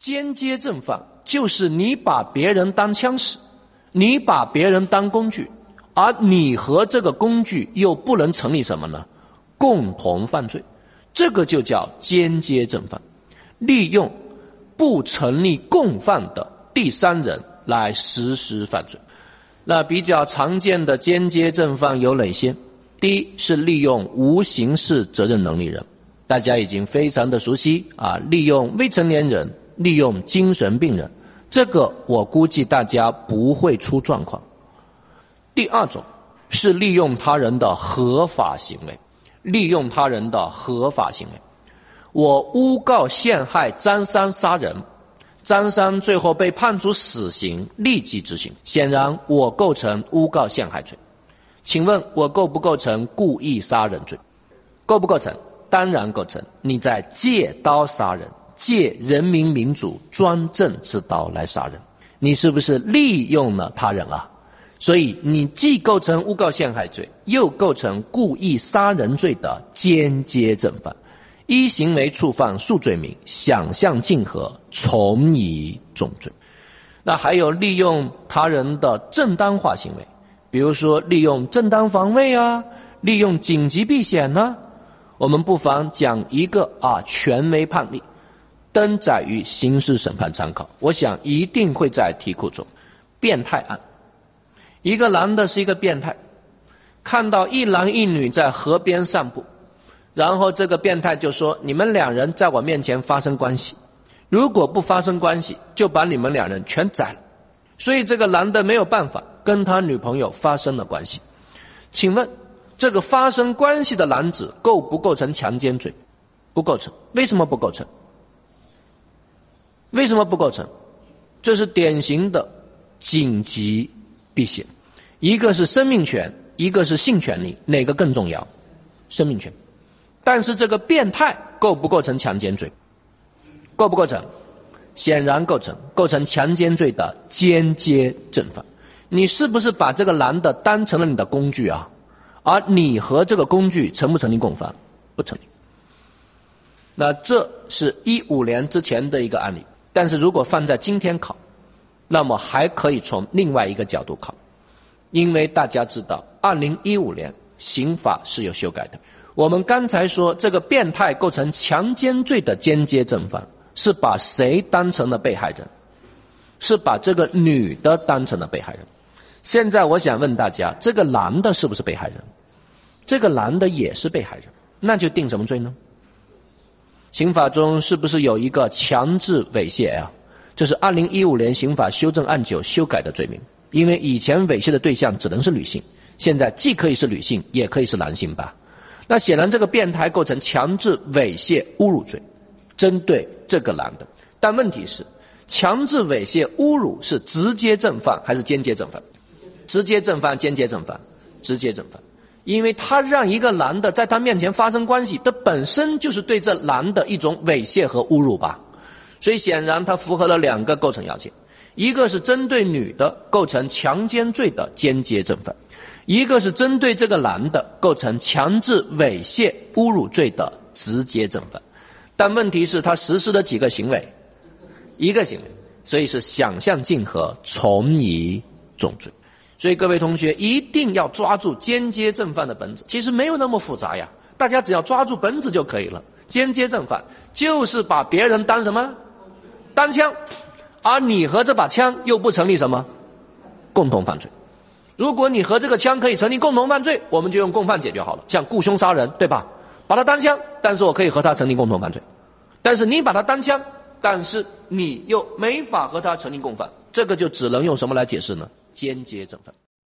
间接正犯就是你把别人当枪使，你把别人当工具，而你和这个工具又不能成立什么呢？共同犯罪，这个就叫间接正犯，利用不成立共犯的第三人来实施犯罪。那比较常见的间接正犯有哪些？第一是利用无刑事责任能力人，大家已经非常的熟悉啊，利用未成年人。利用精神病人，这个我估计大家不会出状况。第二种是利用他人的合法行为，利用他人的合法行为，我诬告陷害张三杀人，张三最后被判处死刑，立即执行，显然我构成诬告陷害罪。请问我构不构成故意杀人罪？构不构成？当然构成。你在借刀杀人。借人民民主专政之刀来杀人，你是不是利用了他人啊？所以你既构成诬告陷害罪，又构成故意杀人罪的间接正犯，一行为触犯数罪名，想象竞合，从以重罪。那还有利用他人的正当化行为，比如说利用正当防卫啊，利用紧急避险呢？我们不妨讲一个啊权威判例。登载于刑事审判参考，我想一定会在题库中。变态案，一个男的是一个变态，看到一男一女在河边散步，然后这个变态就说：“你们两人在我面前发生关系，如果不发生关系，就把你们两人全宰了。”所以这个男的没有办法跟他女朋友发生了关系。请问，这个发生关系的男子构不构成强奸罪？不构成。为什么不构成？为什么不构成？这是典型的紧急避险，一个是生命权，一个是性权利，哪个更重要？生命权。但是这个变态构不构成强奸罪？构不构成？显然构成，构成强奸罪的间接正犯。你是不是把这个男的当成了你的工具啊？而你和这个工具成不成立共犯？不成立。那这是一五年之前的一个案例。但是如果放在今天考，那么还可以从另外一个角度考，因为大家知道，二零一五年刑法是有修改的。我们刚才说这个变态构成强奸罪的间接正犯，是把谁当成了被害人？是把这个女的当成了被害人。现在我想问大家，这个男的是不是被害人？这个男的也是被害人，那就定什么罪呢？刑法中是不是有一个强制猥亵啊？这是二零一五年刑法修正案九修改的罪名。因为以前猥亵的对象只能是女性，现在既可以是女性，也可以是男性吧？那显然这个变态构成强制猥亵侮辱罪，针对这个男的。但问题是，强制猥亵侮辱是直接正犯还是间接正犯？直接正犯、间接正犯？直接正犯。因为他让一个男的在他面前发生关系，这本身就是对这男的一种猥亵和侮辱吧，所以显然他符合了两个构成要件：一个是针对女的构成强奸罪的间接正犯，一个是针对这个男的构成强制猥亵侮辱罪的直接正犯。但问题是，他实施的几个行为，一个行为，所以是想象竞合，从一重罪。所以各位同学一定要抓住间接正犯的本质，其实没有那么复杂呀，大家只要抓住本质就可以了。间接正犯就是把别人当什么？当枪，而你和这把枪又不成立什么共同犯罪。如果你和这个枪可以成立共同犯罪，我们就用共犯解决好了，像雇凶杀人，对吧？把他当枪，但是我可以和他成立共同犯罪。但是你把他当枪，但是你又没法和他成立共犯，这个就只能用什么来解释呢？间接整分。